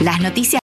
Las noticias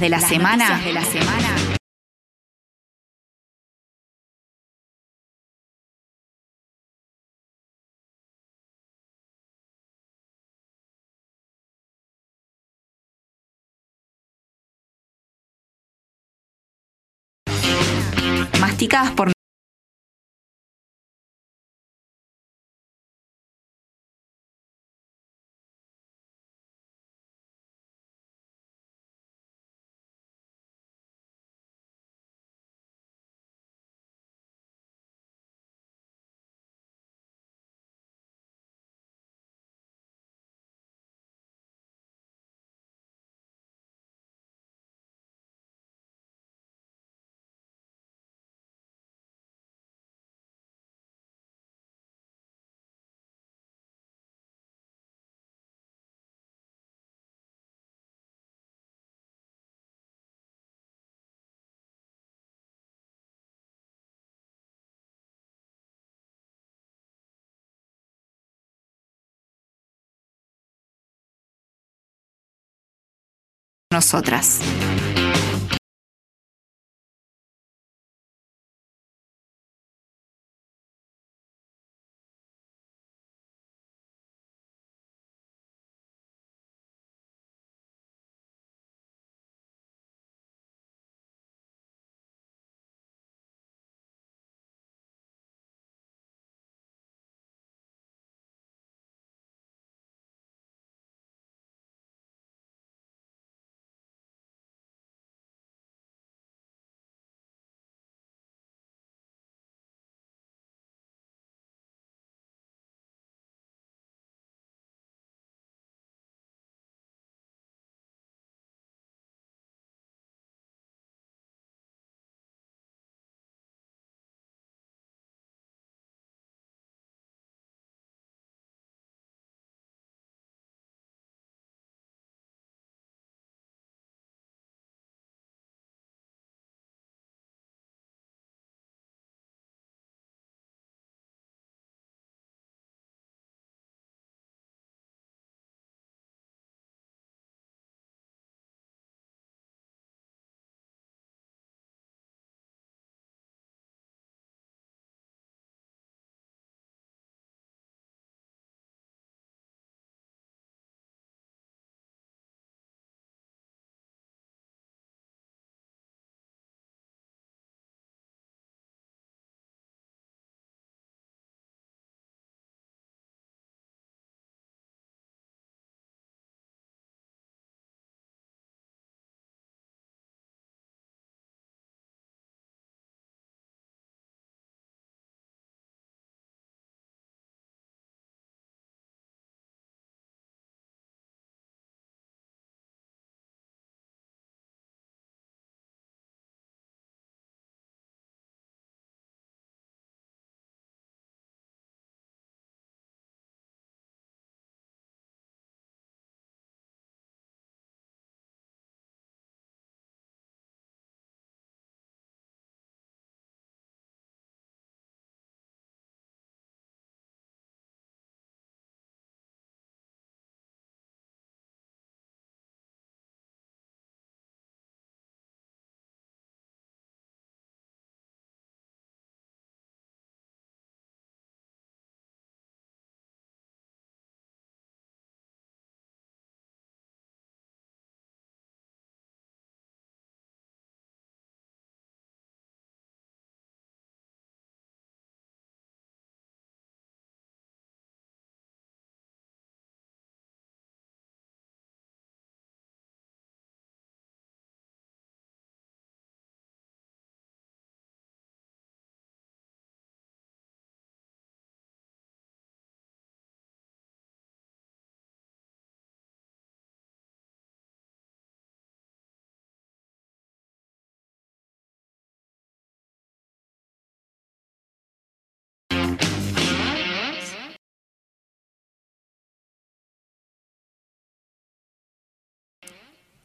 de la semana. de la semana. Masticadas por nosotras.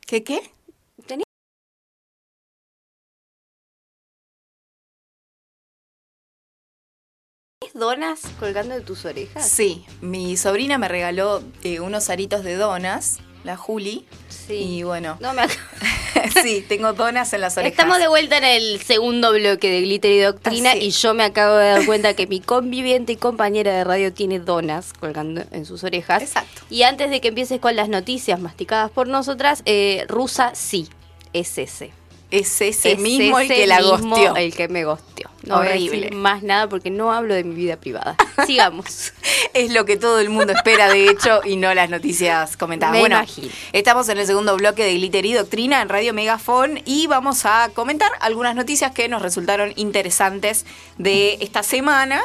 ¿Qué qué? donas colgando de tus orejas? Sí, mi sobrina me regaló eh, unos aritos de donas, la Juli. Sí. Y bueno, No me sí, tengo donas en las orejas. Estamos de vuelta en el segundo bloque de Glitter y Doctrina y yo me acabo de dar cuenta que mi conviviente y compañera de radio tiene donas colgando en sus orejas. Exacto. Y antes de que empieces con las noticias masticadas por nosotras, eh, Rusa sí, es ese. Es ese Es mismo el que la gosteó. El que me gosteó. No voy a Horrible. decir más nada porque no hablo de mi vida privada. Sigamos. Es lo que todo el mundo espera, de hecho, y no las noticias comentadas. Me bueno, imagino. estamos en el segundo bloque de Glitter y Doctrina en Radio Megafon y vamos a comentar algunas noticias que nos resultaron interesantes de esta semana.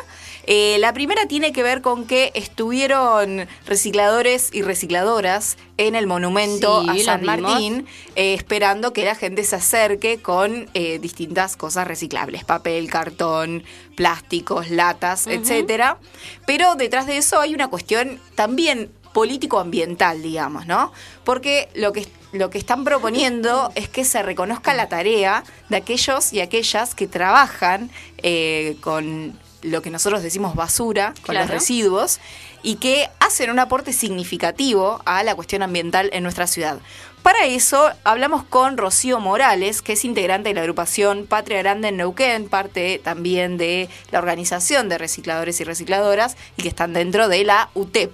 Eh, la primera tiene que ver con que estuvieron recicladores y recicladoras en el monumento Sí, a San. Martín, eh, esperando que la gente se acerque con eh, distintas cosas reciclables, papel, cartón, plásticos, latas, etcétera. Pero detrás de eso hay una cuestión también político-ambiental, digamos, ¿no? Porque lo que, lo que están proponiendo es que se reconozca la tarea de aquellos y aquellas que trabajan eh, con lo que nosotros decimos basura, con los residuos, y que hacen un aporte significativo a la cuestión ambiental en nuestra ciudad. Para eso hablamos con Rocío Morales, que es integrante de la agrupación Patria Grande en Neuquén, parte también de la organización de recicladores y recicladoras y que están dentro de la UTEP.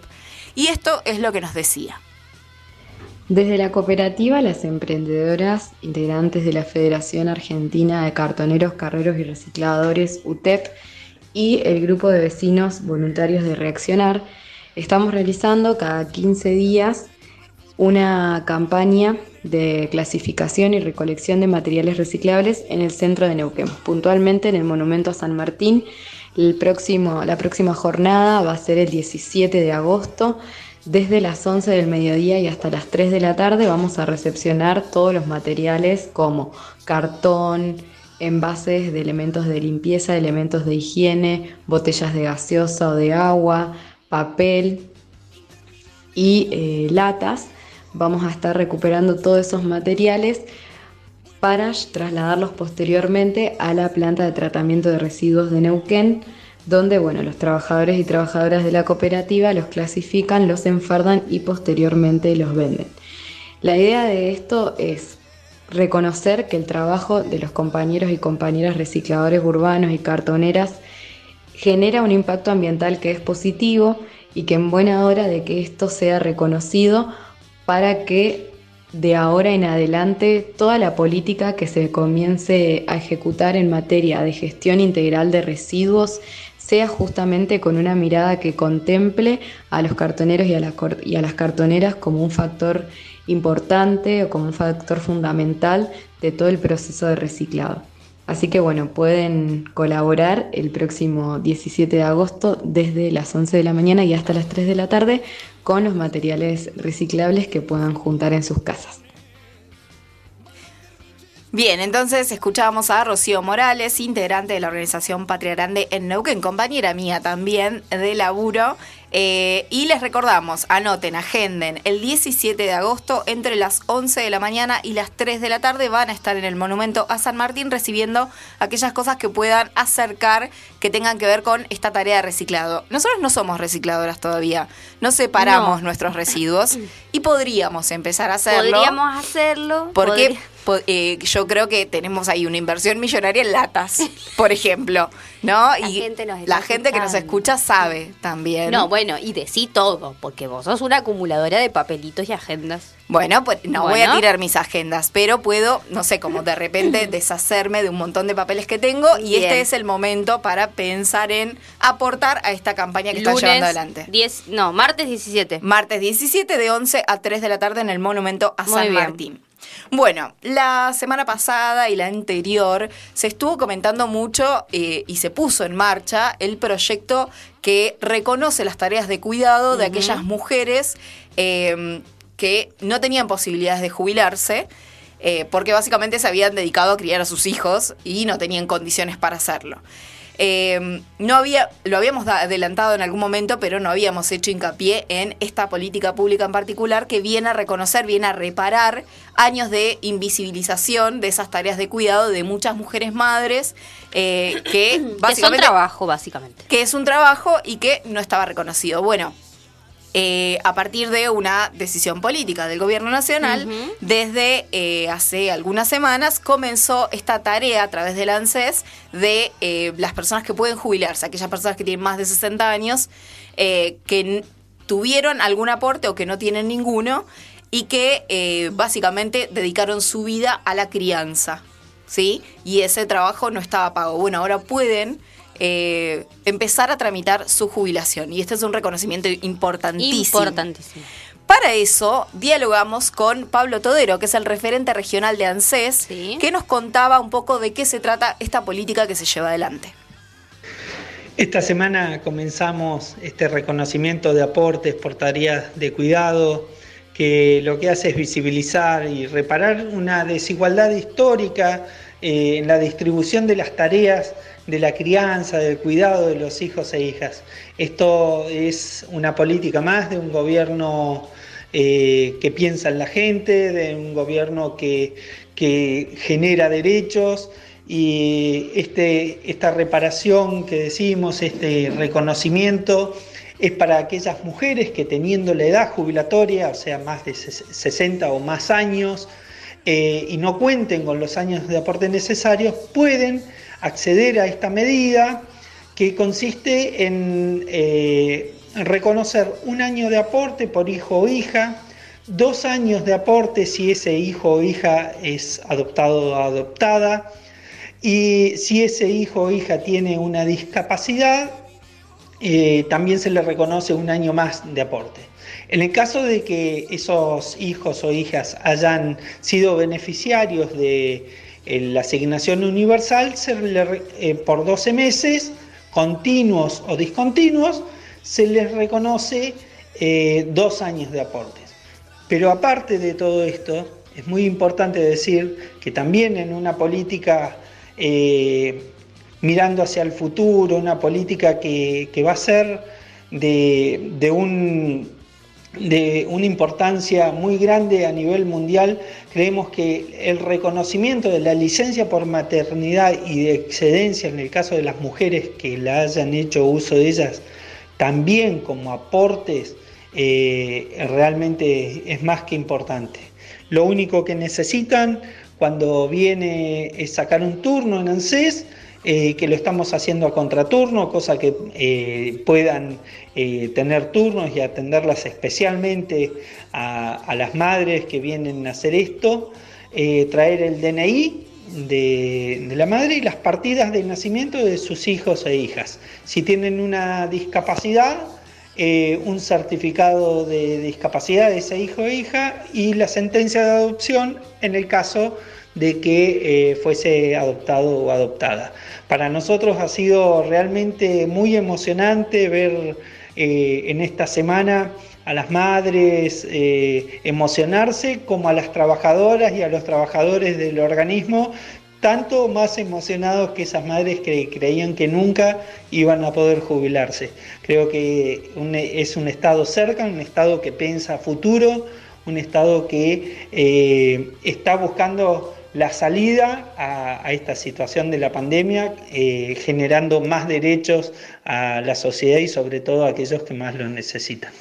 Y esto es lo que nos decía. Desde la cooperativa, las emprendedoras integrantes de la Federación Argentina de Cartoneros, Carreros y Recicladores, UTEP, y el grupo de vecinos voluntarios de Reaccionar, estamos realizando cada 15 días una campaña de clasificación y recolección de materiales reciclables en el centro de Neuquén, puntualmente en el Monumento a San Martín. La próxima jornada va a ser el 17 de agosto. Desde las 11 del mediodía y hasta las 3 de la tarde vamos a recepcionar todos los materiales como cartón, envases de elementos de limpieza, elementos de higiene, botellas de gaseosa o de agua, papel, y eh, latas. Vamos a estar recuperando todos esos materiales para trasladarlos posteriormente a la planta de tratamiento de residuos de Neuquén, donde bueno, los trabajadores y trabajadoras de la cooperativa los clasifican, los enfardan y posteriormente los venden. La idea de esto es reconocer que el trabajo de los compañeros y compañeras recicladores urbanos y cartoneras genera un impacto ambiental que es positivo y que en buena hora de que esto sea reconocido para que de ahora en adelante toda la política que se comience a ejecutar en materia de gestión integral de residuos sea justamente con una mirada que contemple a los cartoneros y a, la cor- y a las cartoneras como un factor importante o como un factor fundamental de todo el proceso de reciclado. Así que bueno, pueden colaborar el próximo 17 de agosto desde las 11 de la mañana y hasta las 3 de la tarde con los materiales reciclables que puedan juntar en sus casas. Bien, entonces escuchábamos a Rocío Morales, integrante de la organización Patria Grande en Neuquén, compañera mía también de laburo. Eh, y les recordamos, anoten, agenden, el 17 de agosto entre las 11 de la mañana y las 3 de la tarde van a estar en el monumento a San Martín recibiendo aquellas cosas que puedan acercar, que tengan que ver con esta tarea de reciclado. Nosotros no somos recicladoras todavía, no separamos No. nuestros residuos y podríamos empezar a hacerlo. Podríamos hacerlo. Porque podría- po- eh, yo creo que tenemos ahí una inversión millonaria en latas, por ejemplo, ¿no? La gente nos está la gente que nos escucha sabe también. No, bueno, y decí todo, porque vos sos una acumuladora de papelitos y agendas. Bueno, pues no voy a tirar mis agendas, pero puedo, no sé, como de repente deshacerme de un montón de papeles que tengo y Bien. este es el momento para pensar en aportar a esta campaña que está llevando adelante. 10, no, martes 17. Martes 17 de 11 a 3 de la tarde en el Monumento a Muy San bien. Martín. Bueno, la semana pasada y la anterior se estuvo comentando mucho eh, y se puso en marcha el proyecto que reconoce las tareas de cuidado de aquellas mujeres eh, que no tenían posibilidades de jubilarse eh, porque básicamente se habían dedicado a criar a sus hijos y no tenían condiciones para hacerlo. Eh, no había, lo habíamos adelantado en algún momento, pero no habíamos hecho hincapié en esta política pública en particular que viene a reconocer, viene a reparar años de invisibilización de esas tareas de cuidado de muchas mujeres madres eh, que básicamente... Que son trabajo, básicamente. Que es un trabajo y que no estaba reconocido. Bueno, eh, a partir de una decisión política del gobierno nacional, desde eh, hace algunas semanas comenzó esta tarea a través del ANSES de eh, las personas que pueden jubilarse, aquellas personas que tienen más de 60 años, que tuvieron algún aporte o que no tienen ninguno y que básicamente dedicaron su vida a la crianza. ¿Sí? Y ese trabajo no estaba pago. Bueno, ahora pueden eh, empezar a tramitar su jubilación. Y este es un reconocimiento importantísimo. Importantísimo. Para eso dialogamos con Pablo Todero, que es el referente regional de ANSES, que nos contaba un poco de qué se trata esta política que se lleva adelante. Esta semana comenzamos este reconocimiento de aportes por tareas de cuidado, que lo que hace es visibilizar y reparar una desigualdad histórica eh, en la distribución de las tareas de la crianza, del cuidado de los hijos e hijas. Esto es una política más de un gobierno eh, que piensa en la gente, de un gobierno que, genera derechos y este, esta reparación que decimos, este reconocimiento, es para aquellas mujeres que teniendo la edad jubilatoria, o sea, más de 60 o más años, eh, y no cuenten con los años de aporte necesarios, pueden acceder a esta medida que consiste en eh, reconocer un año de aporte por hijo o hija, dos años de aporte si ese hijo o hija es adoptado o adoptada, y si ese hijo o hija tiene una discapacidad, eh, también se le reconoce un año más de aporte. En el caso de que esos hijos o hijas hayan sido beneficiarios de la asignación universal eh, por 12 meses, continuos o discontinuos, se les reconoce eh, dos años de aportes. Pero aparte de todo esto, es muy importante decir que también en una política eh, mirando hacia el futuro, una política que, va a ser de un de una importancia muy grande a nivel mundial, creemos que el reconocimiento de la licencia por maternidad y de excedencia en el caso de las mujeres que la hayan hecho uso de ellas, también como aportes, eh, realmente es más que importante. Lo único que necesitan cuando viene es sacar un turno en ANSES, eh, que lo estamos haciendo a contraturno, cosa que eh, puedan eh, tener turnos y atenderlas especialmente a, las madres que vienen a hacer esto, traer el DNI de, la madre y las partidas de nacimiento de sus hijos e hijas. Si tienen una discapacidad, un certificado de discapacidad de ese hijo e hija y la sentencia de adopción en el caso que fuese adoptado o adoptada. Para nosotros ha sido realmente muy emocionante ver eh, en esta semana a las madres eh, emocionarse como a las trabajadoras y a los trabajadores del organismo, tanto más emocionados que esas madres que creían que nunca iban a poder jubilarse. Creo que es un Estado cerca, un Estado que piensa futuro, un Estado que eh, está buscando la salida a, esta situación de la pandemia, eh, generando más derechos a la sociedad y sobre todo a aquellos que más lo necesitan.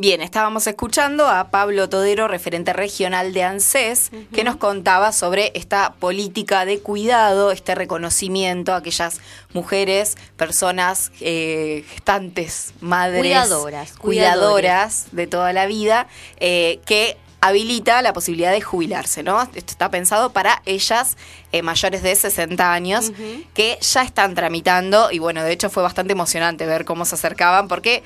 Bien, estábamos escuchando a Pablo Todero, referente regional de ANSES, que nos contaba sobre esta política de cuidado, este reconocimiento a aquellas mujeres, personas eh, gestantes, madres, cuidadoras, cuidadoras de toda la vida, eh, que habilita la posibilidad de jubilarse, ¿no? Esto está pensado para ellas eh, mayores de 60 años que ya están tramitando y bueno, de hecho fue bastante emocionante ver cómo se acercaban porque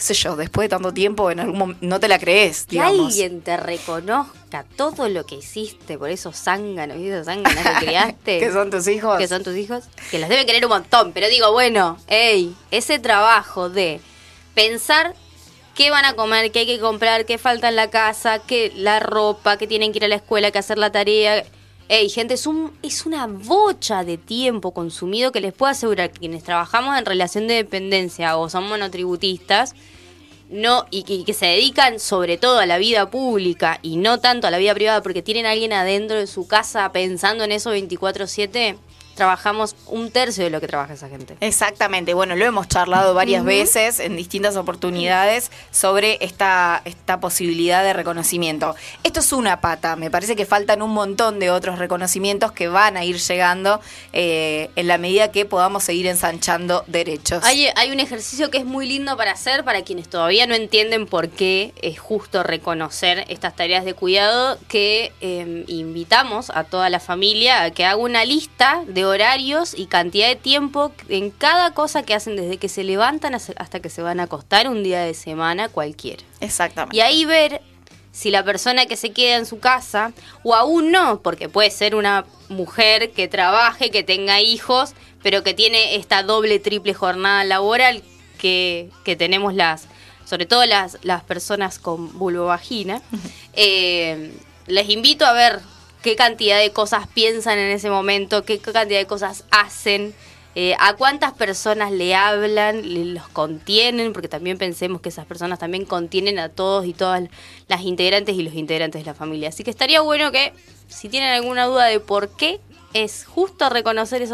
qué sé yo, después de tanto tiempo en algún momento no te la crees, que alguien te reconozca todo lo que hiciste por esos zánganos y esos zánganos que criaste. que son tus hijos. Que son tus hijos. Que las deben querer un montón, pero digo, bueno, hey, ese trabajo de pensar qué van a comer, qué hay que comprar, qué falta en la casa, qué la ropa, qué tienen que ir a la escuela, qué hacer la tarea. Ey, gente, es, un, es una bocha de tiempo consumido que les puedo asegurar que quienes trabajamos en relación de dependencia o son monotributistas, no, y que, y que se dedican sobre todo a la vida pública y no tanto a la vida privada porque tienen a alguien adentro de su casa pensando en eso 24/7, trabajamos un tercio de lo que trabaja esa gente. Exactamente, bueno, lo hemos charlado varias veces en distintas oportunidades sobre esta, esta posibilidad de reconocimiento. Esto es una pata, me parece que faltan un montón de otros reconocimientos que van a ir llegando eh, en la medida que podamos seguir ensanchando derechos. Hay, hay un ejercicio que es muy lindo para hacer para quienes todavía no entienden por qué es justo reconocer estas tareas de cuidado, que eh, invitamos a toda la familia a que haga una lista de horarios y cantidad de tiempo en cada cosa que hacen desde que se levantan hasta que se van a acostar un día de semana cualquiera. Exactamente. Y ahí ver si la persona que se queda en su casa, o aún no, porque puede ser una mujer que trabaje, que tenga hijos, pero que tiene esta doble, triple jornada laboral que, que tenemos las, sobre todo las, las personas con vulvovagina. Eh, les invito a ver qué cantidad de cosas piensan en ese momento, qué cantidad de cosas hacen. Eh, a cuántas personas le hablan, los contienen, porque también pensemos que esas personas también contienen a todos y todas las integrantes y los integrantes de la familia. Así que estaría bueno que, si tienen alguna duda de por qué es justo reconocer esos